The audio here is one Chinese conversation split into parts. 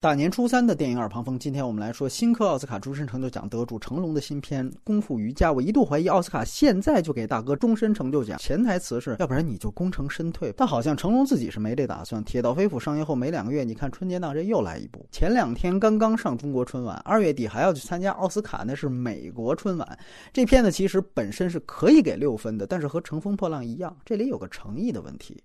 大年初三的电影耳旁风，今天我们来说新科奥斯卡终身成就奖得主成龙的新片《功夫瑜伽》。我一度怀疑奥斯卡现在就给大哥终身成就奖，潜台词是要不然你就功成身退。但好像成龙自己是没这打算。《铁道飞虎》上映后没两个月，你看春节档这又来一部。前两天刚刚上中国春晚，二月底还要去参加奥斯卡，那是美国春晚。这片子其实本身是可以给六分的，但是和《乘风破浪》一样，这里有个诚意的问题。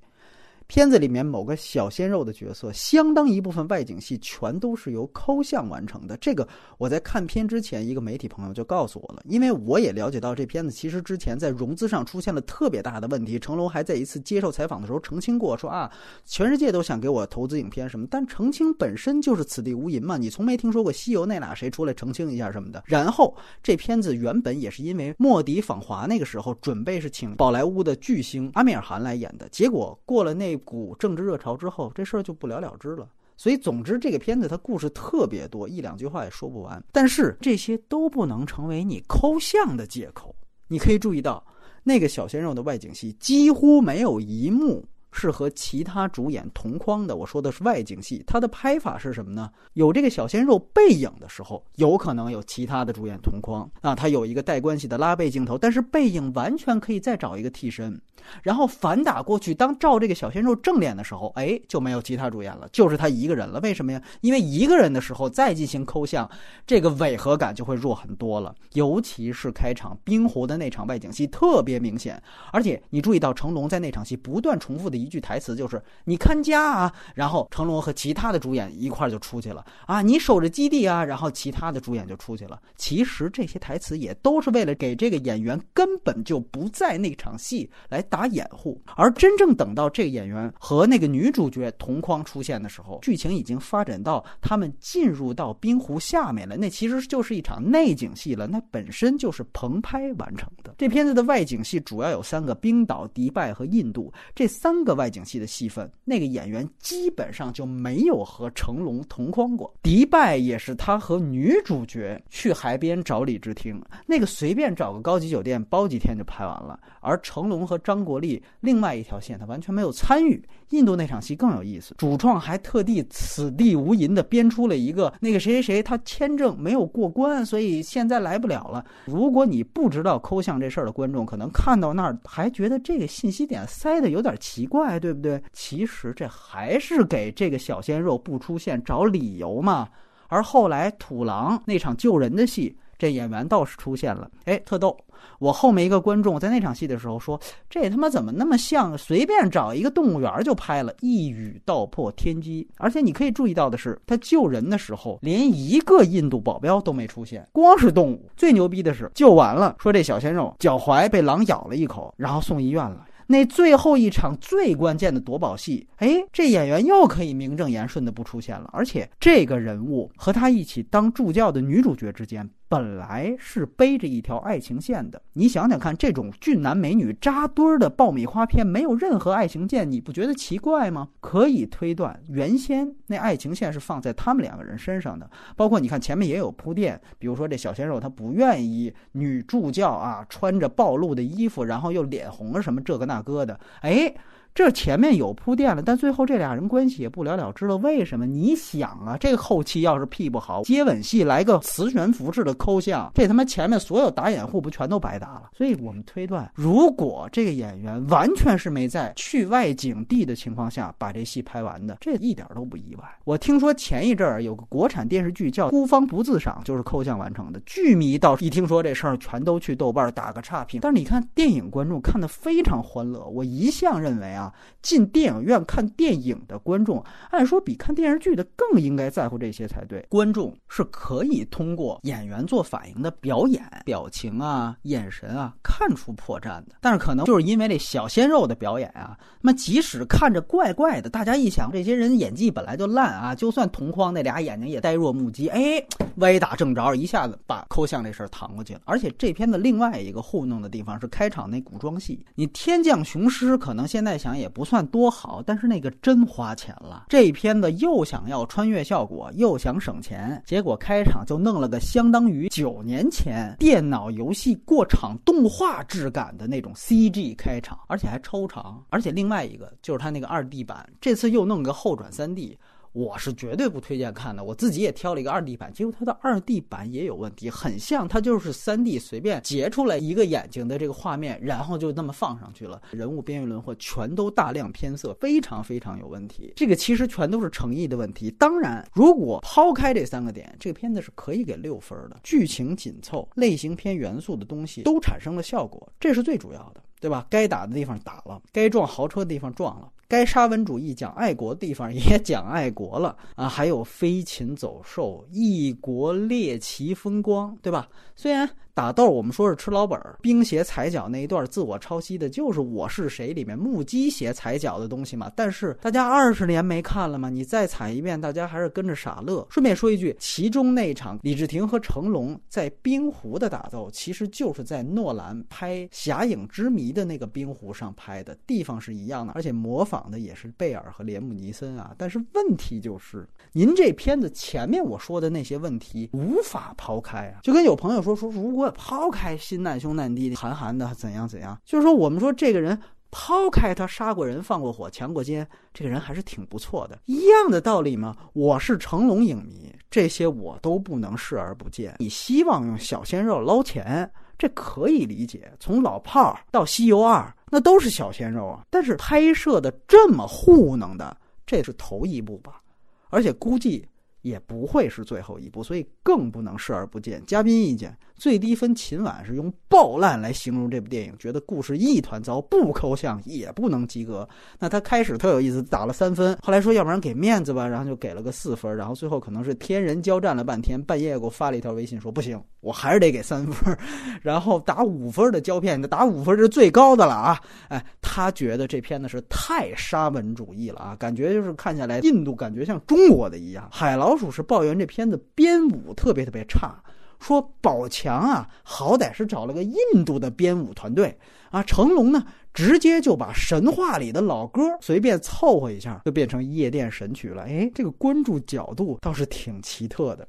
片子里面某个小鲜肉的角色，相当一部分外景戏全都是由抠像完成的。这个我在看片之前，一个媒体朋友就告诉我了，因为我也了解到这片子其实之前在融资上出现了特别大的问题。成龙还在一次接受采访的时候澄清过，说啊，全世界都想给我投资影片什么，但澄清本身就是此地无银嘛，你从没听说过西游那俩谁出来澄清一下什么的。然后这片子原本也是因为莫迪访华那个时候准备是请宝莱坞的巨星阿米尔汗来演的，结果过了那。一股政治热潮之后，这事儿就不了了之了。所以，总之，这个片子它故事特别多，一两句话也说不完。但是这些都不能成为你抠像的借口。你可以注意到，那个小鲜肉的外景戏几乎没有一幕。是和其他主演同框的。我说的是外景戏，它的拍法是什么呢？有这个小鲜肉背影的时候，有可能有其他的主演同框啊，他有一个带关系的拉背镜头，但是背影完全可以再找一个替身，然后反打过去，当照这个小鲜肉正脸的时候，哎，就没有其他主演了，就是他一个人了。为什么呀？因为一个人的时候再进行抠像，这个违和感就会弱很多了。尤其是开场冰湖的那场外景戏特别明显，而且你注意到成龙在那场戏不断重复的。一句台词就是“你看家啊”，然后成龙和其他的主演一块就出去了啊，“你守着基地啊”，然后其他的主演就出去了。其实这些台词也都是为了给这个演员根本就不在那场戏来打掩护。而真正等到这个演员和那个女主角同框出现的时候，剧情已经发展到他们进入到冰湖下面了，那其实就是一场内景戏了，那本身就是棚拍完成的。这片子的外景戏主要有三个：冰岛、迪拜和印度这三个。外景戏的戏份，那个演员基本上就没有和成龙同框过。迪拜也是他和女主角去海边找李治廷，那个随便找个高级酒店包几天就拍完了。而成龙和张国立另外一条线，他完全没有参与。印度那场戏更有意思，主创还特地此地无银的编出了一个那个谁谁谁，他签证没有过关，所以现在来不了了。如果你不知道抠像这事儿的观众，可能看到那儿还觉得这个信息点塞的有点奇怪，对不对？其实这还是给这个小鲜肉不出现找理由嘛。而后来土狼那场救人的戏。这演员倒是出现了，哎，特逗！我后面一个观众在那场戏的时候说：“这他妈怎么那么像随便找一个动物园就拍了，一语道破天机。”而且你可以注意到的是，他救人的时候连一个印度保镖都没出现，光是动物。最牛逼的是救完了，说这小鲜肉脚踝被狼咬了一口，然后送医院了。那最后一场最关键的夺宝戏，哎，这演员又可以名正言顺的不出现了，而且这个人物和他一起当助教的女主角之间。本来是背着一条爱情线的，你想想看，这种俊男美女扎堆儿的爆米花片，没有任何爱情线，你不觉得奇怪吗？可以推断，原先那爱情线是放在他们两个人身上的。包括你看前面也有铺垫，比如说这小鲜肉他不愿意女助教啊穿着暴露的衣服，然后又脸红了什么这个那个的，哎。这前面有铺垫了，但最后这俩人关系也不了了之了。为什么？你想啊，这个后期要是 P 不好，接吻戏来个磁悬浮式的抠像，这他妈前面所有打掩护不全都白搭了？所以我们推断，如果这个演员完全是没在去外景地的情况下把这戏拍完的，这一点都不意外。我听说前一阵儿有个国产电视剧叫《孤芳不自赏》，就是抠像完成的。剧迷倒是一听说这事儿，全都去豆瓣打个差评。但是你看电影观众看的非常欢乐，我一向认为啊。啊进电影院看电影的观众，按说比看电视剧的更应该在乎这些才对。观众是可以通过演员做反应的表演、表情啊、眼神啊看出破绽的。但是可能就是因为这小鲜肉的表演啊，那么即使看着怪怪的，大家一想这些人演技本来就烂啊，就算同框那俩眼睛也呆若木鸡，哎，歪打正着，一下子把抠像这事儿搪过去了。而且这片的另外一个糊弄的地方是开场那古装戏，你天降雄狮可能现在想。也不算多好，但是那个真花钱了。这片子又想要穿越效果，又想省钱，结果开场就弄了个相当于九年前电脑游戏过场动画质感的那种 CG 开场，而且还超长。而且另外一个就是他那个二 D 版，这次又弄个后转三 D。我是绝对不推荐看的。我自己也挑了一个二 D 版，结果它的二 D 版也有问题，很像它就是三 D 随便截出来一个眼睛的这个画面，然后就那么放上去了，人物边缘轮廓全都大量偏色，非常非常有问题。这个其实全都是诚意的问题。当然，如果抛开这三个点，这个片子是可以给六分的。剧情紧凑，类型片元素的东西都产生了效果，这是最主要的。对吧？该打的地方打了，该撞豪车的地方撞了，该沙文主义讲爱国的地方也讲爱国了啊！还有飞禽走兽，异国猎奇风光，对吧？虽然。打斗，我们说是吃老本儿。冰鞋踩脚那一段自我抄袭的，就是《我是谁》里面木屐鞋踩脚的东西嘛。但是大家二十年没看了嘛？你再踩一遍，大家还是跟着傻乐。顺便说一句，其中那一场李治廷和成龙在冰湖的打斗，其实就是在诺兰拍《侠影之谜》的那个冰湖上拍的，地方是一样的，而且模仿的也是贝尔和连姆尼森啊。但是问题就是，您这片子前面我说的那些问题无法抛开啊。就跟有朋友说说，如果抛开心难兄难弟的韩寒的怎样怎样，就是说我们说这个人抛开他杀过人、放过火、强过奸，这个人还是挺不错的。一样的道理嘛。我是成龙影迷，这些我都不能视而不见。你希望用小鲜肉捞钱，这可以理解。从老炮儿到西游二，那都是小鲜肉啊。但是拍摄的这么糊弄的，这是头一部吧？而且估计。也不会是最后一步，所以更不能视而不见。嘉宾意见：最低分秦晚是用爆烂来形容这部电影，觉得故事一团糟，不抠像，也不能及格。那他开始特有意思，打了三分，后来说要不然给面子吧，然后就给了个四分，然后最后可能是天人交战了半天，半夜给我发了一条微信说不行，我还是得给三分，然后打五分的胶片，打五分是最高的了啊！哎，他觉得这片子是太沙文主义了啊，感觉就是看下来印度感觉像中国的一样，海。老鼠是抱怨这片子编舞特别特别差，说宝强啊，好歹是找了个印度的编舞团队啊，成龙呢，直接就把神话里的老歌随便凑合一下，就变成夜店神曲了。哎，这个关注角度倒是挺奇特的。